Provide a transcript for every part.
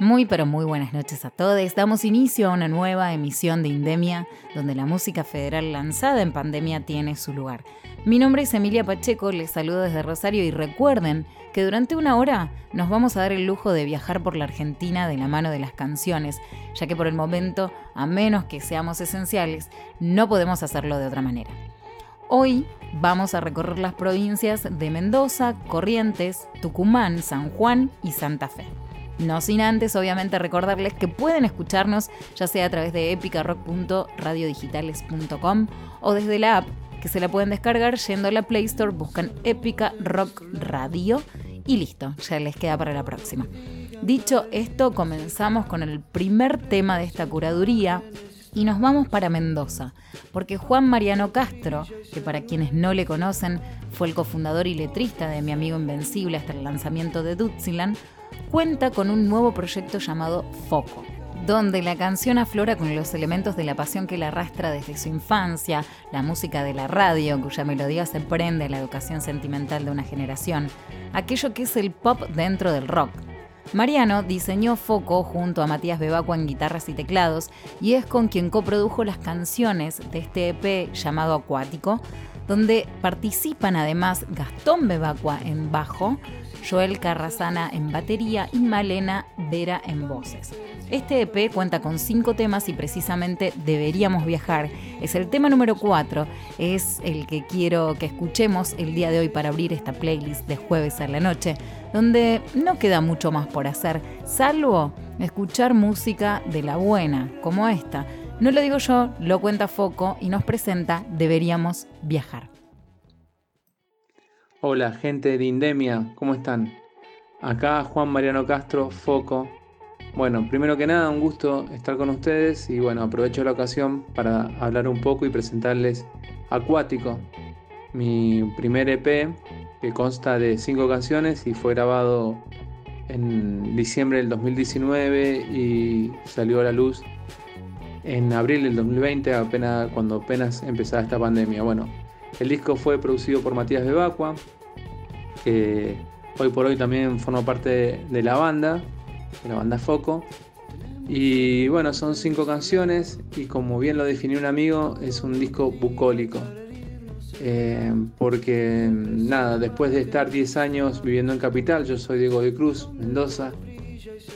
Muy pero muy buenas noches a todos. Damos inicio a una nueva emisión de Indemia, donde la música federal lanzada en pandemia tiene su lugar. Mi nombre es Emilia Pacheco, les saludo desde Rosario y recuerden que durante una hora nos vamos a dar el lujo de viajar por la Argentina de la mano de las canciones, ya que por el momento, a menos que seamos esenciales, no podemos hacerlo de otra manera. Hoy vamos a recorrer las provincias de Mendoza, Corrientes, Tucumán, San Juan y Santa Fe. No sin antes, obviamente, recordarles que pueden escucharnos ya sea a través de epicarock.radiodigitales.com o desde la app que se la pueden descargar yendo a la Play Store, buscan Epica Rock Radio y listo, ya les queda para la próxima. Dicho esto, comenzamos con el primer tema de esta curaduría y nos vamos para Mendoza, porque Juan Mariano Castro, que para quienes no le conocen fue el cofundador y letrista de Mi Amigo Invencible hasta el lanzamiento de Dutziland, cuenta con un nuevo proyecto llamado Foco, donde la canción aflora con los elementos de la pasión que la arrastra desde su infancia, la música de la radio, cuya melodía se prende a la educación sentimental de una generación, aquello que es el pop dentro del rock. Mariano diseñó Foco junto a Matías Bebacua en guitarras y teclados y es con quien coprodujo las canciones de este EP llamado Acuático, donde participan además Gastón Bebacua en bajo, Joel Carrasana en batería y Malena Vera en voces. Este EP cuenta con cinco temas y precisamente Deberíamos Viajar. Es el tema número 4, es el que quiero que escuchemos el día de hoy para abrir esta playlist de jueves a la noche, donde no queda mucho más por hacer, salvo escuchar música de la buena, como esta. No lo digo yo, lo cuenta Foco y nos presenta Deberíamos Viajar. Hola, gente de Indemia, ¿cómo están? Acá Juan Mariano Castro, Foco. Bueno, primero que nada, un gusto estar con ustedes y bueno, aprovecho la ocasión para hablar un poco y presentarles Acuático, mi primer EP que consta de cinco canciones y fue grabado en diciembre del 2019 y salió a la luz en abril del 2020, apenas, cuando apenas empezaba esta pandemia. Bueno, el disco fue producido por Matías Bebacua, que hoy por hoy también forma parte de la banda, de la banda Foco. Y bueno, son cinco canciones y como bien lo definió un amigo, es un disco bucólico. Eh, porque nada, después de estar 10 años viviendo en Capital, yo soy Diego de Cruz, Mendoza,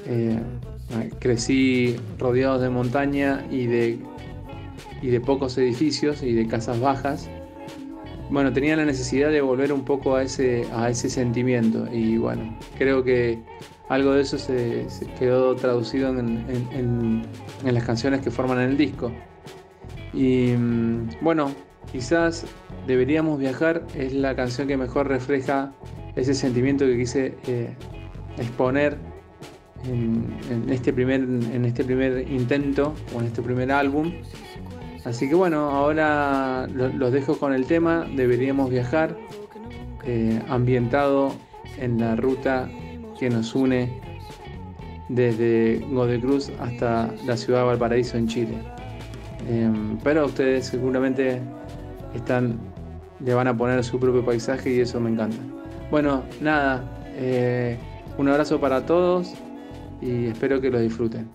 eh, crecí rodeado de montaña y de, y de pocos edificios y de casas bajas bueno, tenía la necesidad de volver un poco a ese, a ese sentimiento y bueno, creo que algo de eso se, quedó traducido en, las canciones que forman el disco. Y mm, bueno, quizás Deberíamos Viajar es la canción que mejor refleja ese sentimiento que quise eh, exponer en, este primer, en este primer intento o en este primer álbum. Así que bueno, ahora los dejo con el tema, deberíamos viajar, eh, ambientado en la ruta que nos une desde Godecruz hasta la ciudad de Valparaíso en Chile. Em, pero ustedes seguramente están, le van a poner su propio paisaje y eso me encanta. Bueno, nada, eh, un abrazo para todos y espero que lo disfruten.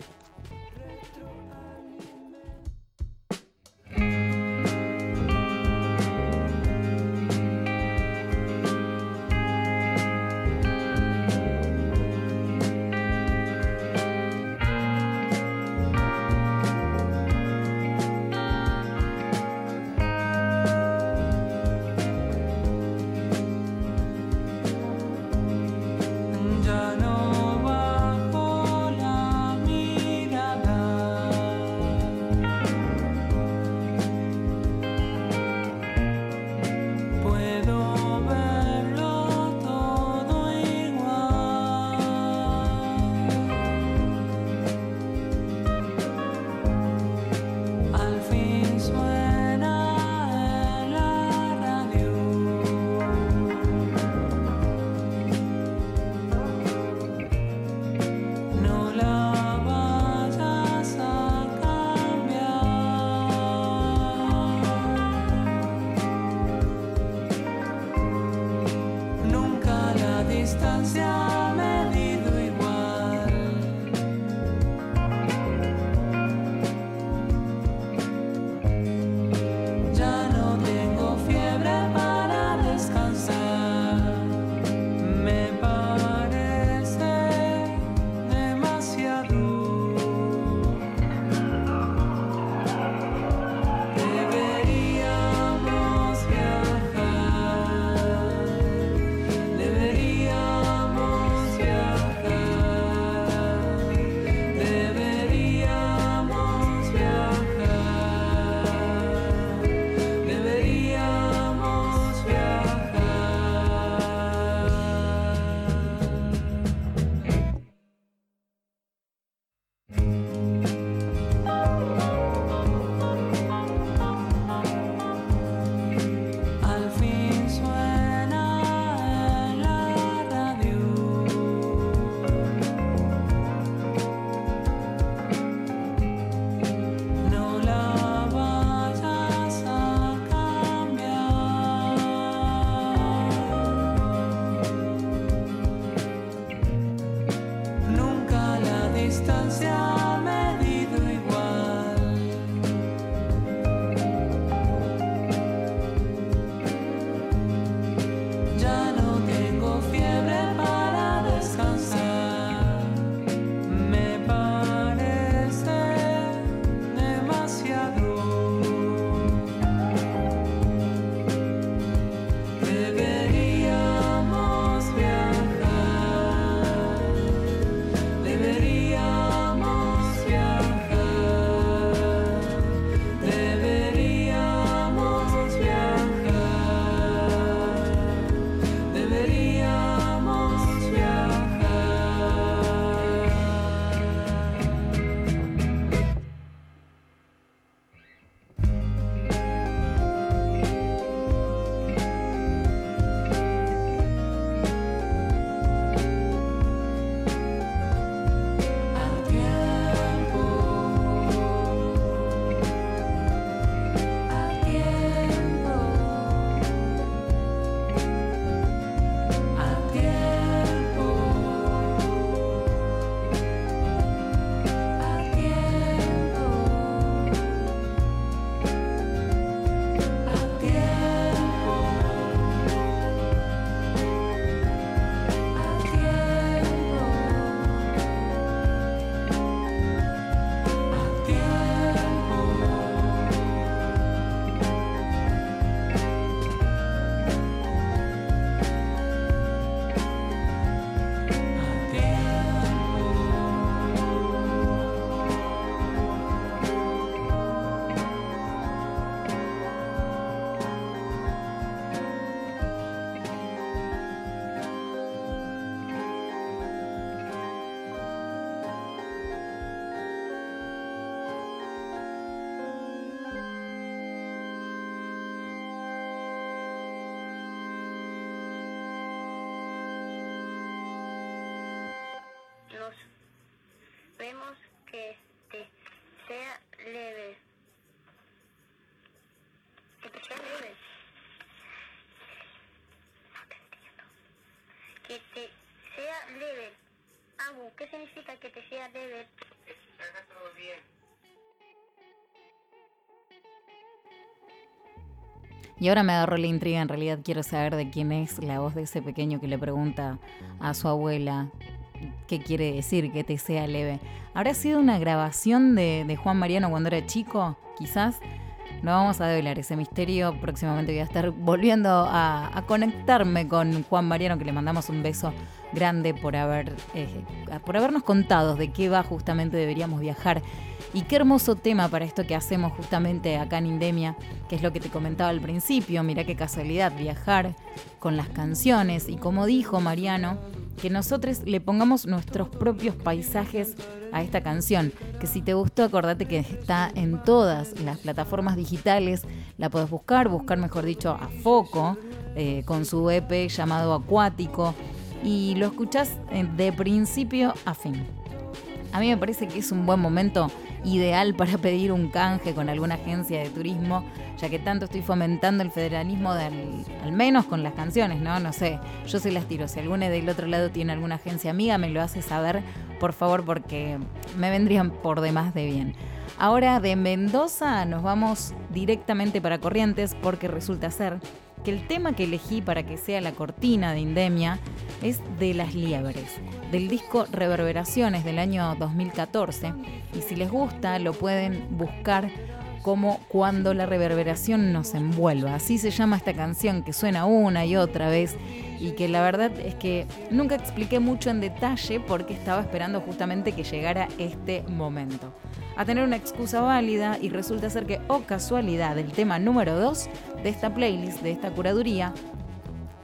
¿Qué significa que te sea leve? Haga todo bien. Y ahora me agarró la intriga, en realidad quiero saber de quién es la voz de ese pequeño que le pregunta a su abuela qué quiere decir que te sea leve. ¿Habrá sido una grabación de, Juan Mariano cuando era chico? Quizás. No vamos a develar ese misterio. Próximamente voy a estar volviendo a, conectarme con Juan Mariano, que le mandamos un beso grande por, haber, eh, por habernos contado de qué va justamente deberíamos viajar. Y qué hermoso tema para esto que hacemos justamente acá en Indemia, que es lo que te comentaba al principio. Mira qué casualidad, viajar con las canciones. Y como dijo Mariano, que nosotros le pongamos nuestros propios paisajes a esta canción. Que si te gustó, acordate que está en todas las plataformas digitales. La puedes buscar, buscar mejor dicho a Foco, eh, con su EP llamado Acuático y lo escuchás eh, de principio a fin. A mí me parece que es un buen momento ideal para pedir un canje con alguna agencia de turismo, ya que tanto estoy fomentando el federalismo al menos con las canciones, ¿no? No sé, yo se las tiro. Si alguno del otro lado tiene alguna agencia amiga, me lo hace saber, por favor, porque me vendrían por demás de bien. Ahora de Mendoza nos vamos directamente para Corrientes porque resulta ser que el tema que elegí para que sea la cortina de Indemia es de las liebres, del disco Reverberaciones del año 2014. Y si les gusta, lo pueden buscar como Cuando la reverberación nos envuelva. Así se llama esta canción que suena una y otra vez y que la verdad es que nunca expliqué mucho en detalle porque estaba esperando justamente que llegara este momento. A tener una excusa válida y resulta ser que, oh casualidad, el tema número 2 de esta playlist, de esta curaduría,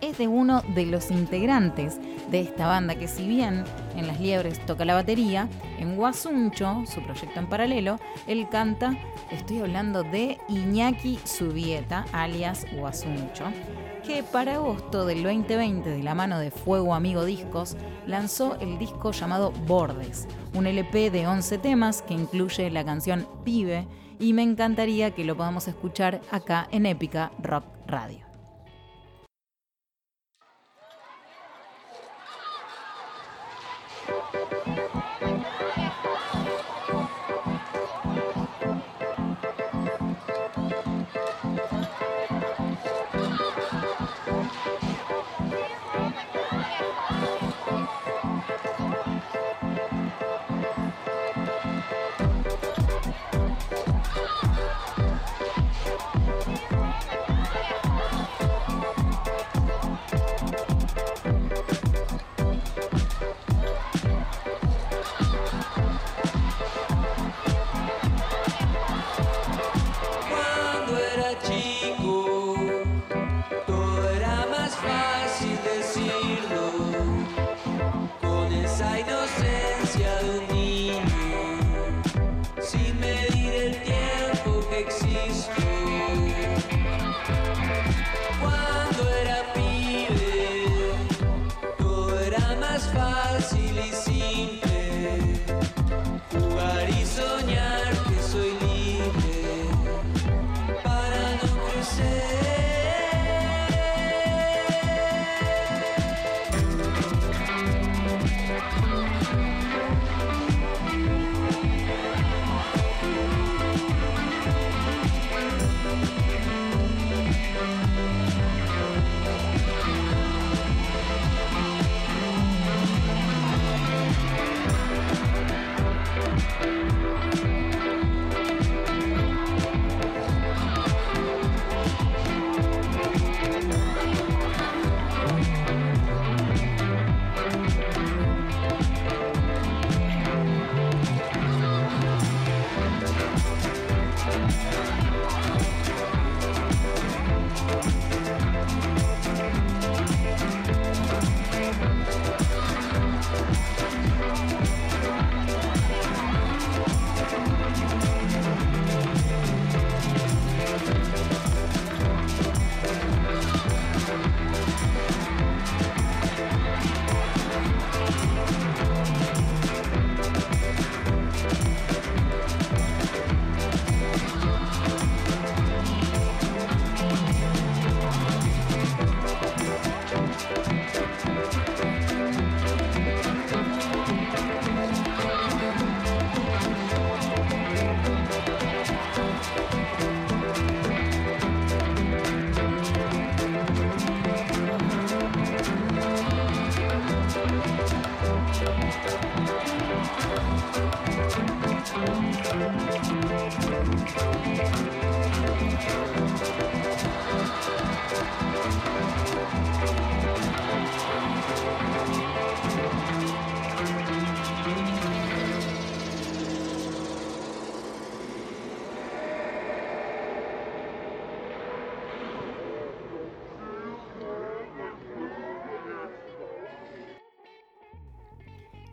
es de uno de los integrantes de esta banda que si bien en Las Liebres toca la batería, en Guasuncho, su proyecto en paralelo, él canta, estoy hablando de Iñaki Subieta, alias Guasuncho que para agosto del 2020, de la mano de Fuego Amigo Discos, lanzó el disco llamado Bordes, un LP de 11 temas que incluye la canción Pibe y me encantaría que lo podamos escuchar acá en Épica Rock Radio.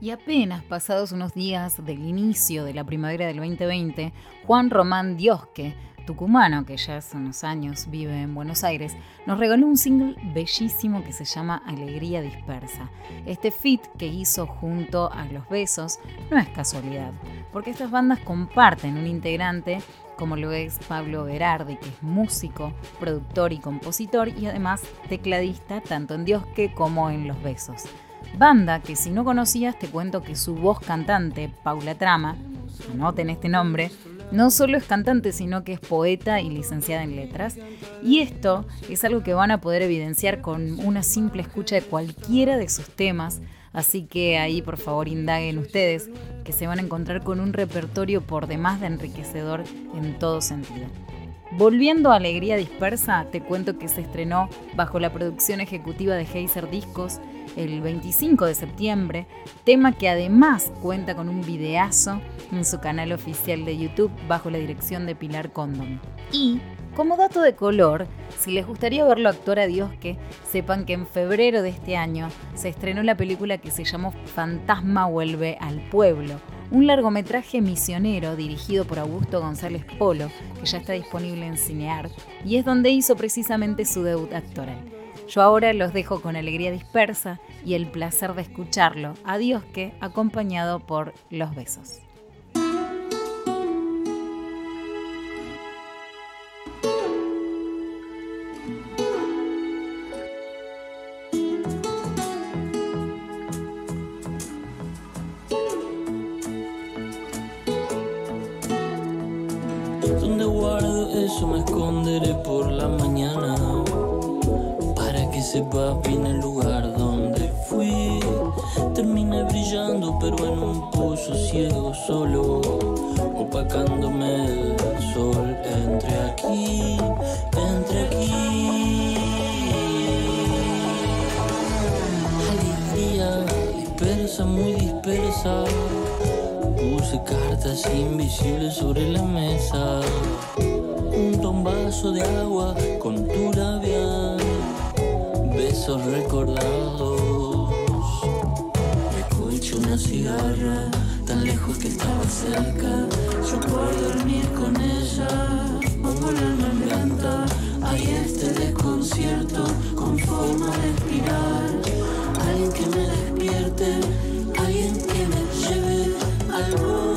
Y apenas pasados unos días del inicio de la primavera del 2020, Juan Román Diosque, tucumano que ya hace unos años vive en Buenos Aires, nos regaló un single bellísimo que se llama Alegría Dispersa. Este fit que hizo junto a Los Besos no es casualidad, porque estas bandas comparten un integrante como lo es Pablo Berardi, que es músico, productor y compositor y además tecladista tanto en Diosque como en Los Besos. Banda que si no conocías te cuento que su voz cantante, Paula Trama, anoten este nombre, no solo es cantante, sino que es poeta y licenciada en letras. Y esto es algo que van a poder evidenciar con una simple escucha de cualquiera de sus temas. Así que ahí por favor indaguen ustedes, que se van a encontrar con un repertorio por demás de enriquecedor en todo sentido. Volviendo a Alegría Dispersa, te cuento que se estrenó bajo la producción ejecutiva de Heiser Discos el 25 de septiembre, tema que además cuenta con un videazo en su canal oficial de YouTube bajo la dirección de Pilar Condon. Y, como dato de color, si les gustaría verlo actuar a Dios que sepan que en febrero de este año se estrenó la película que se llamó Fantasma vuelve al pueblo, un largometraje misionero dirigido por Augusto González Polo, que ya está disponible en Cinear, y es donde hizo precisamente su debut actoral. Yo ahora los dejo con alegría dispersa y el placer de escucharlo. Adiós que, acompañado por los besos. Un vaso de agua con tu labial. Besos recordados. Hecho una cigarra tan lejos que estaba cerca. Yo puedo dormir con ella. Pongo el alma en venta. Hay este desconcierto con forma de espiral. Alguien que me despierte. Alguien que me lleve al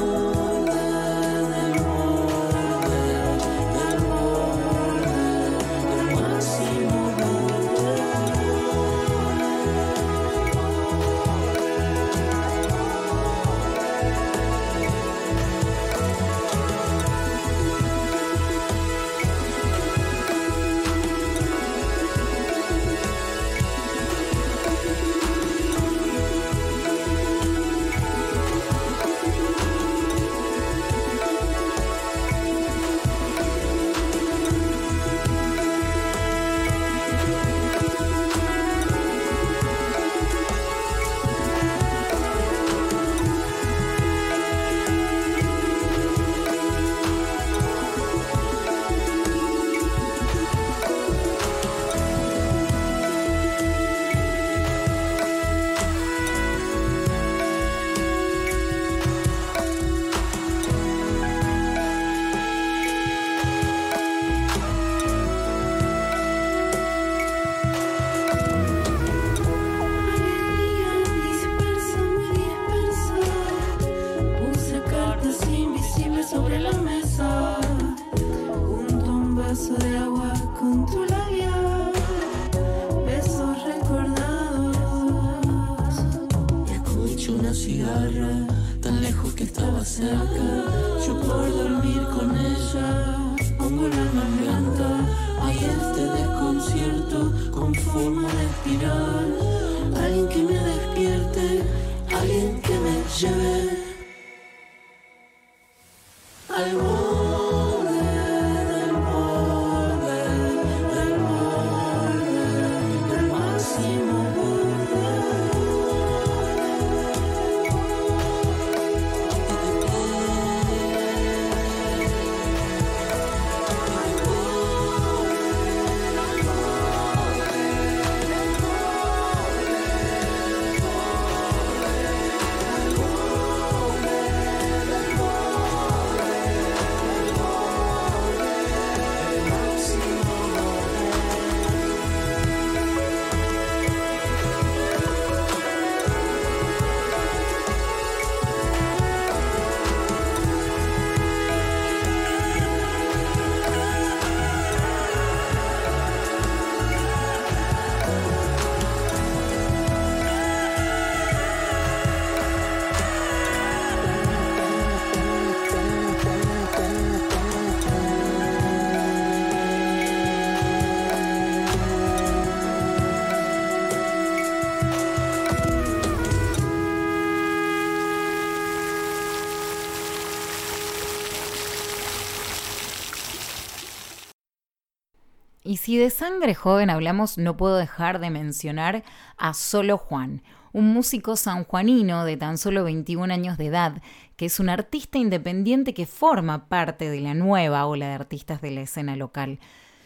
si de sangre joven hablamos, no puedo dejar de mencionar a Solo Juan, un músico sanjuanino de tan solo 21 años de edad, que es un artista independiente que forma parte de la nueva ola de artistas de la escena local.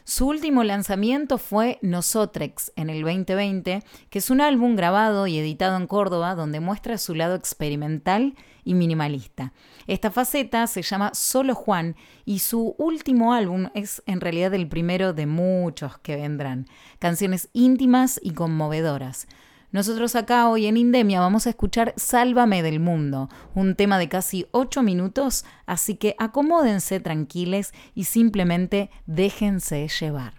Su último lanzamiento fue Nosotrex en el 2020, que es un álbum grabado y editado en Córdoba donde muestra su lado experimental y minimalista. Esta faceta se llama Solo Juan y su último álbum es en realidad el primero de muchos que vendrán. Canciones íntimas y conmovedoras. Nosotros acá hoy en Indemia vamos a escuchar Sálvame del Mundo, un tema de casi 8 minutos, así que acomódense tranquiles y simplemente déjense llevar.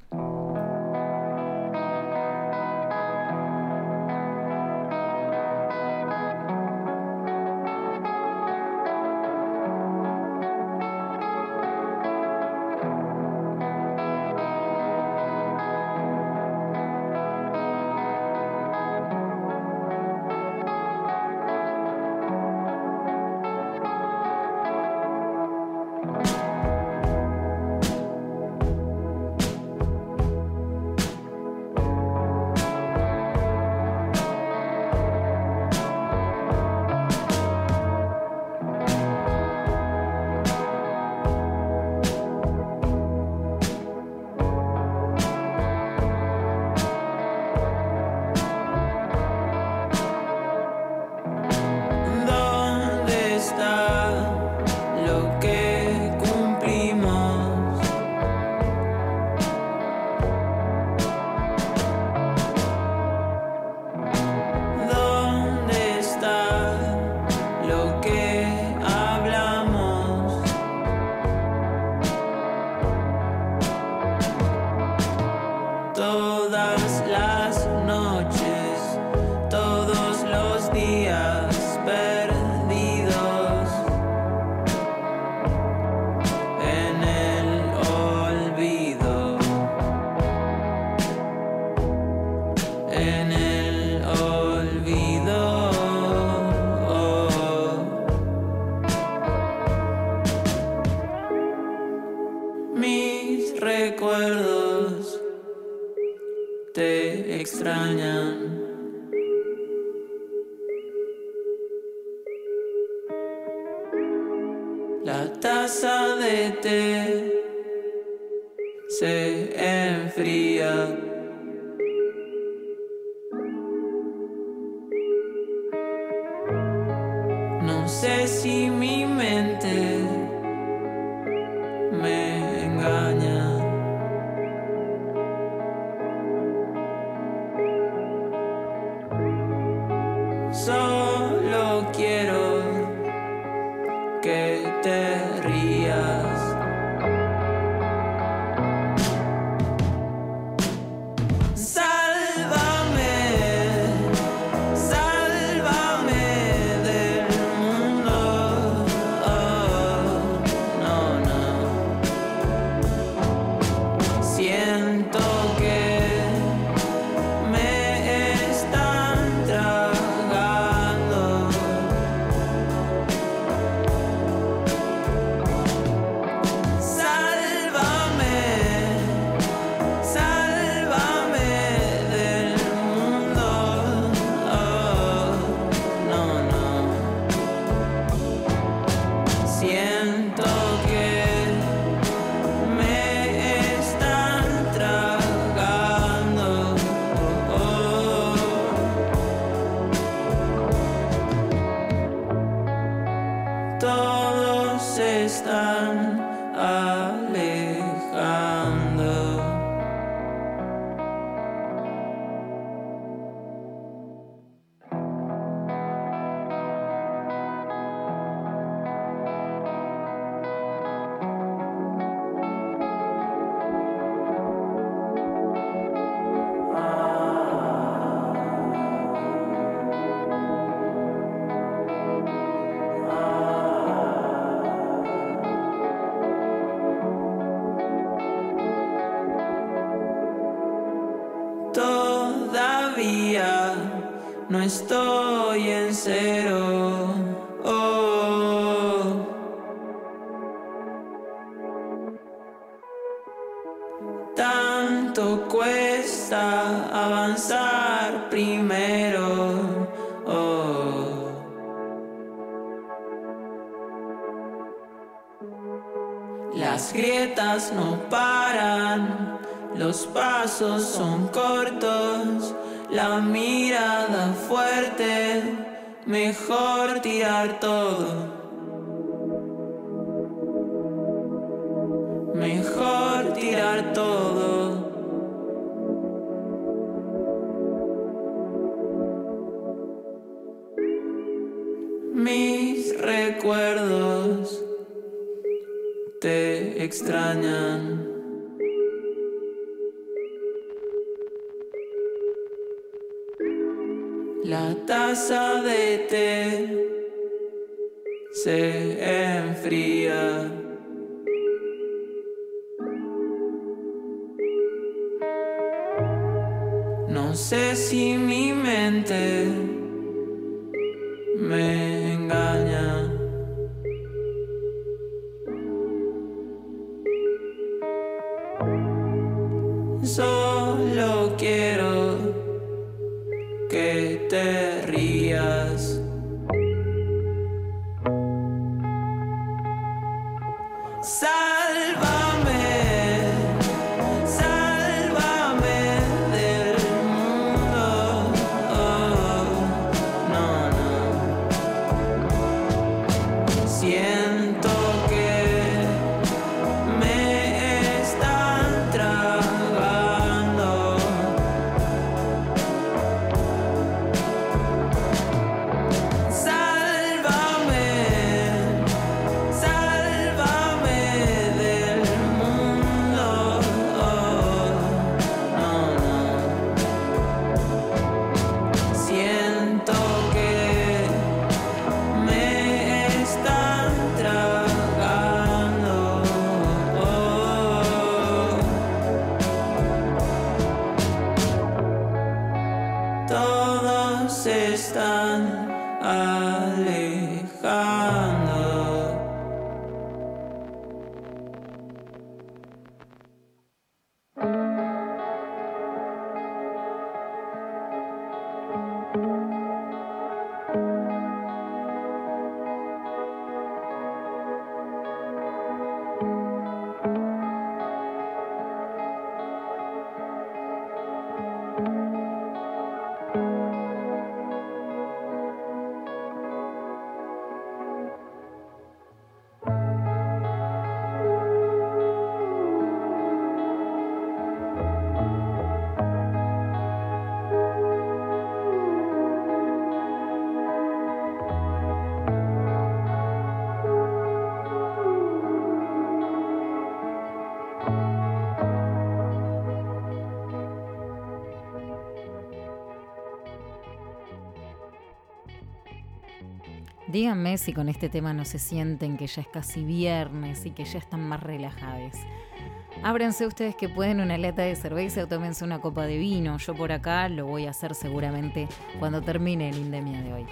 Estoy en cero. Oh. Tanto cuesta avanzar primero. Oh. Las grietas no paran, los pasos son cortos, la mirada fuerte, mejor tirar todo. Mejor tirar todo. Mis recuerdos te extrañan. La taza de té se enfría. No sé si mi mente me engaña. Solo quiero que te Díganme si con este tema no se sienten que ya es casi viernes y que ya están más relajados. Ábranse ustedes que pueden una lata de cerveza o tómense una copa de vino. Yo por acá lo voy a hacer seguramente cuando termine el Indemia de hoy.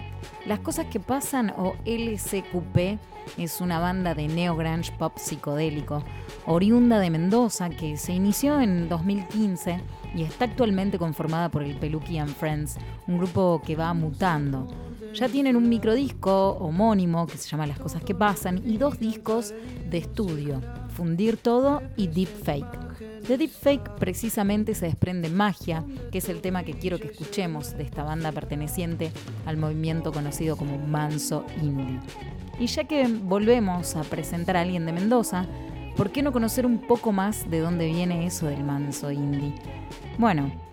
Las cosas que pasan o LCQP es una banda de neo-grunge pop psicodélico oriunda de Mendoza que se inició en 2015 y está actualmente conformada por el Peluki and Friends, un grupo que va mutando. Ya tienen un microdisco homónimo que se llama Las cosas que pasan y dos discos de estudio, Fundir todo y Deep Fake. De Deep Fake precisamente se desprende Magia, que es el tema que quiero que escuchemos de esta banda perteneciente al movimiento conocido como Manso Indie. Y ya que volvemos a presentar a alguien de Mendoza, ¿por qué no conocer un poco más de dónde viene eso del Manso Indie? Bueno,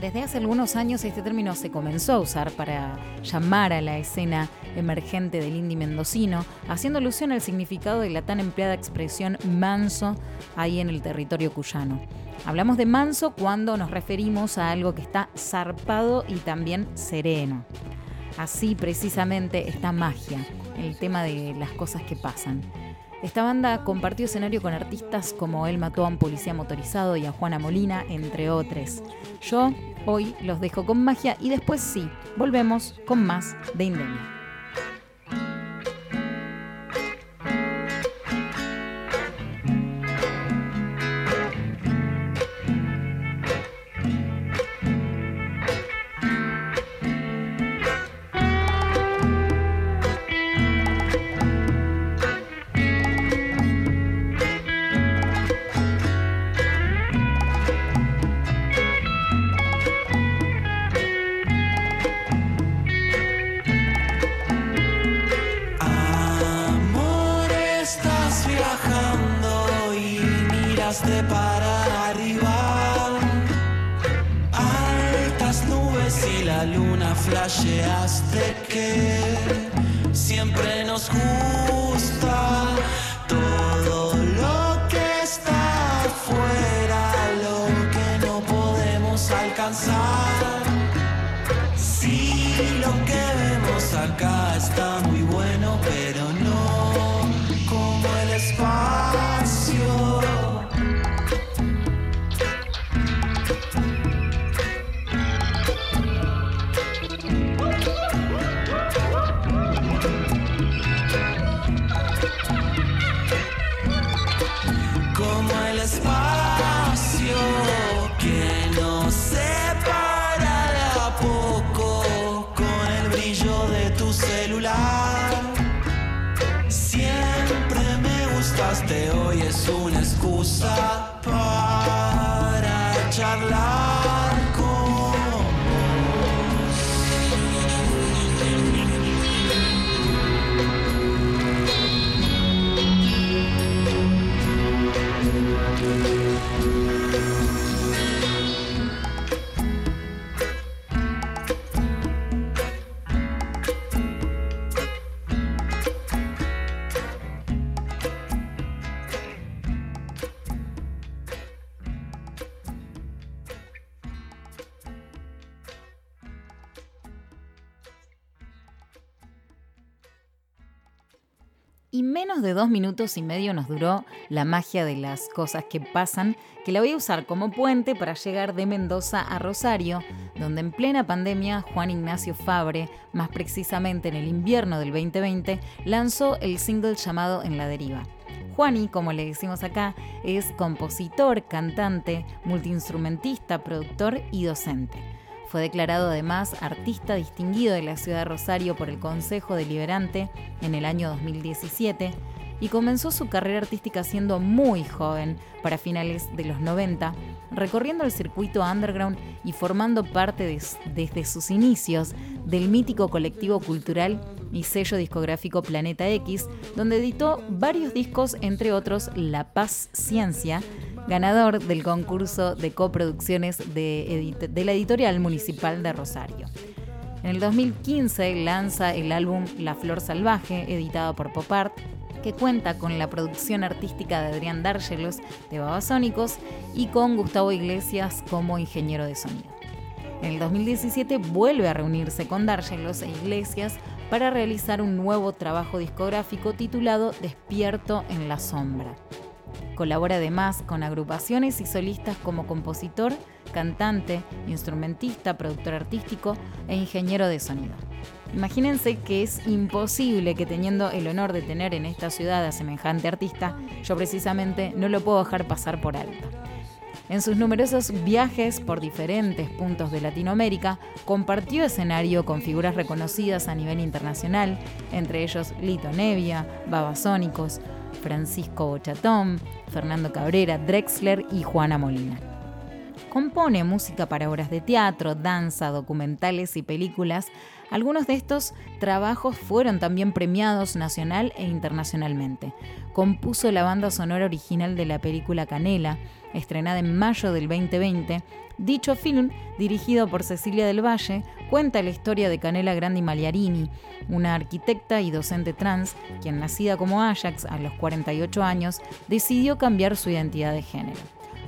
desde hace algunos años este término se comenzó a usar para llamar a la escena emergente del indie mendocino, haciendo alusión al significado de la tan empleada expresión manso ahí en el territorio cuyano. Hablamos de manso cuando nos referimos a algo que está zarpado y también sereno. Así precisamente está magia, el tema de las cosas que pasan. Esta banda compartió escenario con artistas como El mató a un policía motorizado y a Juana Molina, entre otros. Yo hoy los dejo con magia y después sí, volvemos con más de Indemia. Miraste para arriba. Altas nubes y la luna flasheaste que siempre nos gusta todo lo que está afuera, lo que no podemos alcanzar. Si lo que vemos acá está muy bueno, pero no como el espacio. Menos de dos minutos y medio nos duró la magia de las cosas que pasan, que la voy a usar como puente para llegar de Mendoza a Rosario, donde en plena pandemia Juan Ignacio Fabre, más precisamente en el invierno del 2020, lanzó el single llamado En la deriva. Juani, como le decimos acá, es compositor, cantante, multiinstrumentista, productor y docente. Fue declarado además artista distinguido de la ciudad de Rosario por el Consejo Deliberante en el año 2017 y comenzó su carrera artística siendo muy joven, para finales de los 90, recorriendo el circuito underground y formando parte de- desde sus inicios del mítico colectivo cultural y sello discográfico Planeta X, donde editó varios discos, entre otros La Paz Ciencia, ganador del concurso de coproducciones de, la editorial municipal de Rosario. En el 2015 lanza el álbum La Flor Salvaje, editado por Pop Art, que cuenta con la producción artística de Adrián Dárgelos de Babasónicos y con Gustavo Iglesias como ingeniero de sonido. En el 2017 vuelve a reunirse con Dárgelos e Iglesias para realizar un nuevo trabajo discográfico titulado Despierto en la Sombra. Colabora además con agrupaciones y solistas como compositor, cantante, instrumentista, productor artístico e ingeniero de sonido. Imagínense que es imposible que teniendo el honor de tener en esta ciudad a semejante artista, yo precisamente no lo puedo dejar pasar por alto. En sus numerosos viajes por diferentes puntos de Latinoamérica, compartió escenario con figuras reconocidas a nivel internacional, entre ellos Lito Nevia, Babasónicos, Francisco Bochatón, Fernando Cabrera, Drexler y Juana Molina. Compone música para obras de teatro, danza, documentales y películas. Algunos de estos trabajos fueron también premiados nacional e internacionalmente. Compuso la banda sonora original de la película Canela, estrenada en mayo del 2020. Dicho film, dirigido por Cecilia del Valle, cuenta la historia de Canela Grandi Magliarini, una arquitecta y docente trans, quien nacida como Ajax a los 48 años, decidió cambiar su identidad de género.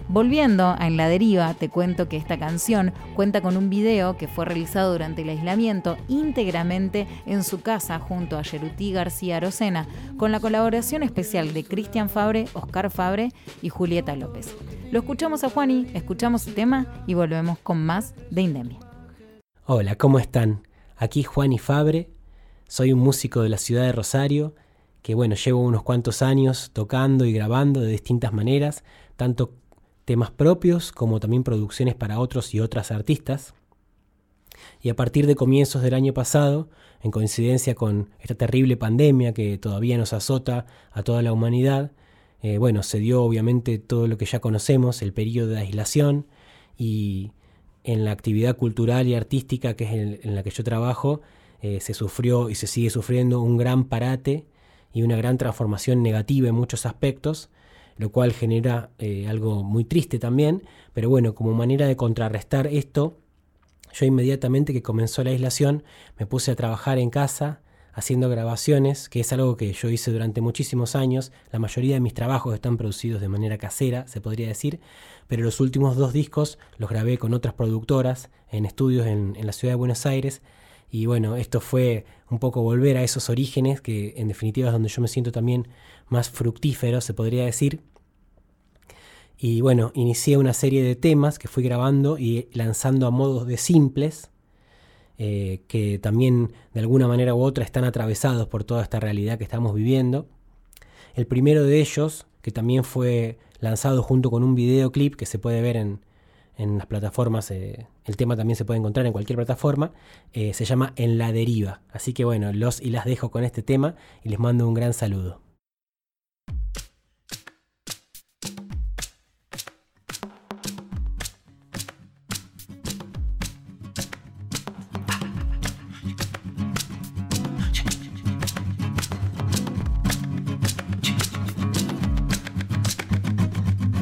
Volviendo a En la Deriva, te cuento que esta canción cuenta con un video que fue realizado durante el aislamiento íntegramente en su casa junto a Yerutí García Arocena, con la colaboración especial de Cristian Fabre, Oscar Fabre y Julieta López. Lo escuchamos a Juani, escuchamos el tema y volvemos con más de Indemia. Hola, ¿cómo están? Aquí Juan y Fabre, soy un músico de la ciudad de Rosario, que bueno, llevo unos cuantos años tocando y grabando de distintas maneras, tanto temas propios como también producciones para otros y otras artistas. Y a partir de comienzos del año pasado, en coincidencia con esta terrible pandemia que todavía nos azota a toda la humanidad, eh, bueno, se dio obviamente todo lo que ya conocemos, el periodo de aislación y en la actividad cultural y artística que es en, la que yo trabajo, eh, se sufrió y se sigue sufriendo un gran parate y una gran transformación negativa en muchos aspectos. Lo cual genera eh, algo muy triste también, pero bueno, como manera de contrarrestar esto, yo inmediatamente que comenzó la aislación me puse a trabajar en casa haciendo grabaciones, que es algo que yo hice durante muchísimos años. La mayoría de mis trabajos están producidos de manera casera, se podría decir, pero los últimos dos discos los grabé con otras productoras en estudios en, en la ciudad de Buenos Aires. Y bueno, esto fue un poco volver a esos orígenes, que en definitiva es donde yo me siento también más fructífero, se podría decir. Y bueno, inicié una serie de temas que fui grabando y lanzando a modos de simples, eh, que también de alguna manera u otra están atravesados por toda esta realidad que estamos viviendo. El primero de ellos, que también fue lanzado junto con un videoclip que se puede ver en, en las plataformas, eh, el tema también se puede encontrar en cualquier plataforma, eh, se llama En la deriva. Así que bueno, los y las dejo con este tema y les mando un gran saludo.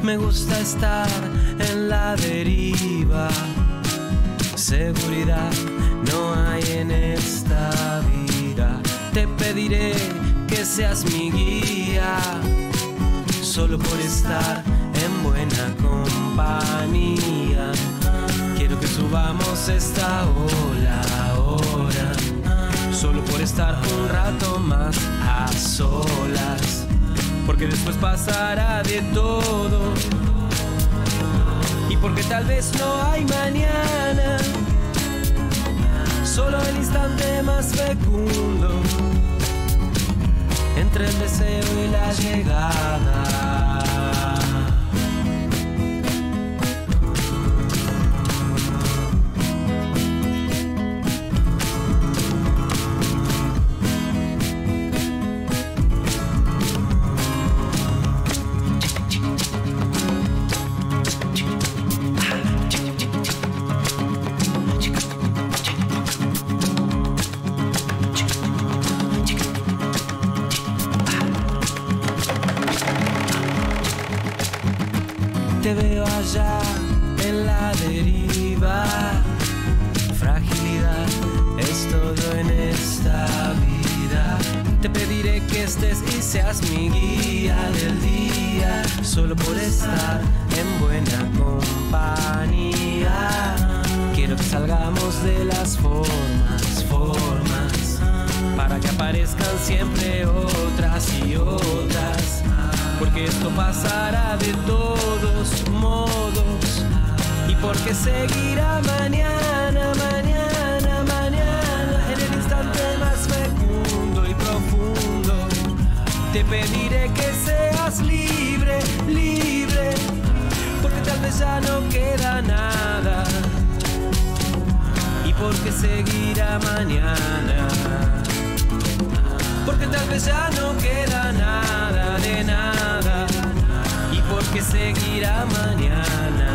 Me gusta estar deriva. Seguridad no hay en esta vida. Te pediré que seas mi guía. Solo por estar en buena compañía. Quiero que subamos esta ola ahora. Solo por estar un rato más a solas porque después pasará de todo. Porque tal vez no hay mañana, solo el instante más fecundo entre el deseo y la llegada. Tal vez ya no queda nada de nada y porque seguirá mañana.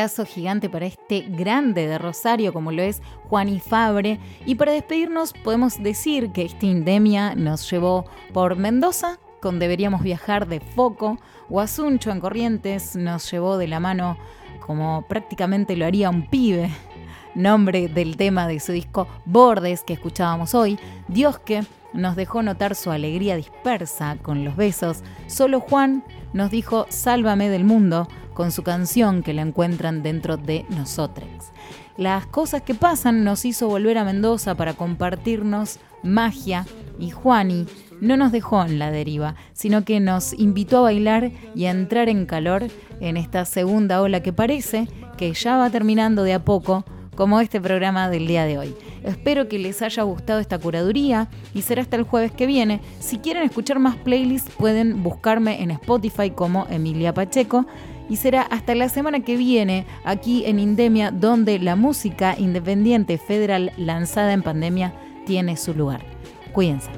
Abrazo gigante para este grande de Rosario como lo es Juan y Fabre. Y para despedirnos podemos decir que esta indemia nos llevó por Mendoza, con Deberíamos Viajar de Foco, o Asuncho en Corrientes nos llevó de la mano como prácticamente lo haría un pibe, nombre del tema de su disco Bordes que escuchábamos hoy, Dios que nos dejó notar su alegría dispersa con los besos, solo Juan nos dijo Sálvame del mundo con su canción que la encuentran dentro de nosotros. Las cosas que pasan nos hizo volver a Mendoza para compartirnos magia y Juani no nos dejó en la deriva, sino que nos invitó a bailar y a entrar en calor en esta segunda ola que parece que ya va terminando de a poco como este programa del día de hoy. Espero que les haya gustado esta curaduría y será hasta el jueves que viene. Si quieren escuchar más playlists pueden buscarme en Spotify como Emilia Pacheco y será hasta la semana que viene aquí en Indemia donde la música independiente federal lanzada en pandemia tiene su lugar. Cuídense.